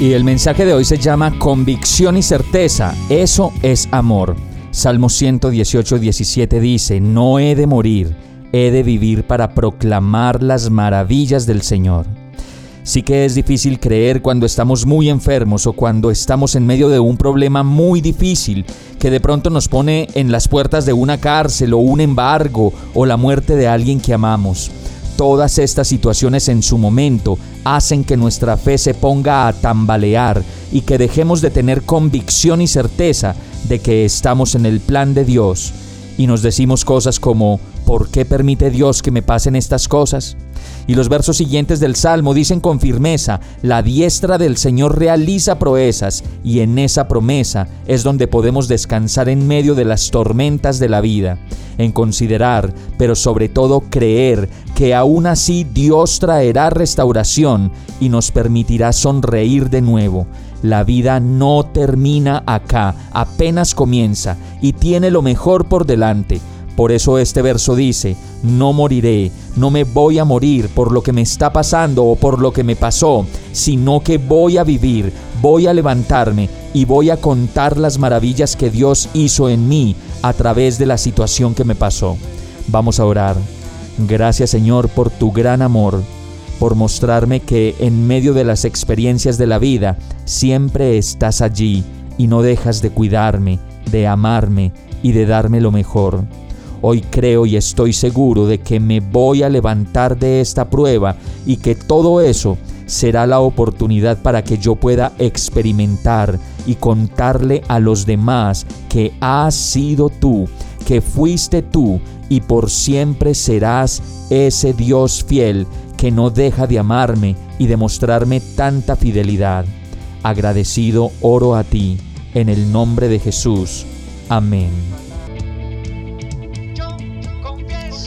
Y el mensaje de hoy se llama Convicción y certeza. Eso es amor. Salmo 118, 17 dice, No he de morir he de vivir para proclamar las maravillas del Señor. Sí que es difícil creer cuando estamos muy enfermos o cuando estamos en medio de un problema muy difícil que de pronto nos pone en las puertas de una cárcel o un embargo o la muerte de alguien que amamos. Todas estas situaciones en su momento hacen que nuestra fe se ponga a tambalear y que dejemos de tener convicción y certeza de que estamos en el plan de Dios. Y nos decimos cosas como ¿por qué permite Dios que me pasen estas cosas? Y los versos siguientes del Salmo dicen con firmeza, la diestra del Señor realiza proezas y en esa promesa es donde podemos descansar en medio de las tormentas de la vida, en considerar, pero sobre todo creer que aún así Dios traerá restauración y nos permitirá sonreír de nuevo. La vida no termina acá, apenas comienza y tiene lo mejor por delante por eso este verso dice, no moriré, no me voy a morir por lo que me está pasando o por lo que me pasó, sino que voy a vivir, voy a levantarme y voy a contar las maravillas que Dios hizo en mí a través de la situación que me pasó. Vamos a orar. Gracias Señor por tu gran amor, por mostrarme que en medio de las experiencias de la vida siempre estás allí y no dejas de cuidarme, de amarme y de darme lo mejor. Hoy creo y estoy seguro de que me voy a levantar de esta prueba y que todo eso será la oportunidad para que yo pueda experimentar y contarle a los demás que has sido tú, que fuiste tú y por siempre serás ese Dios fiel que no deja de amarme y de mostrarme tanta fidelidad. Agradecido oro a ti, en el nombre de Jesús. Amén.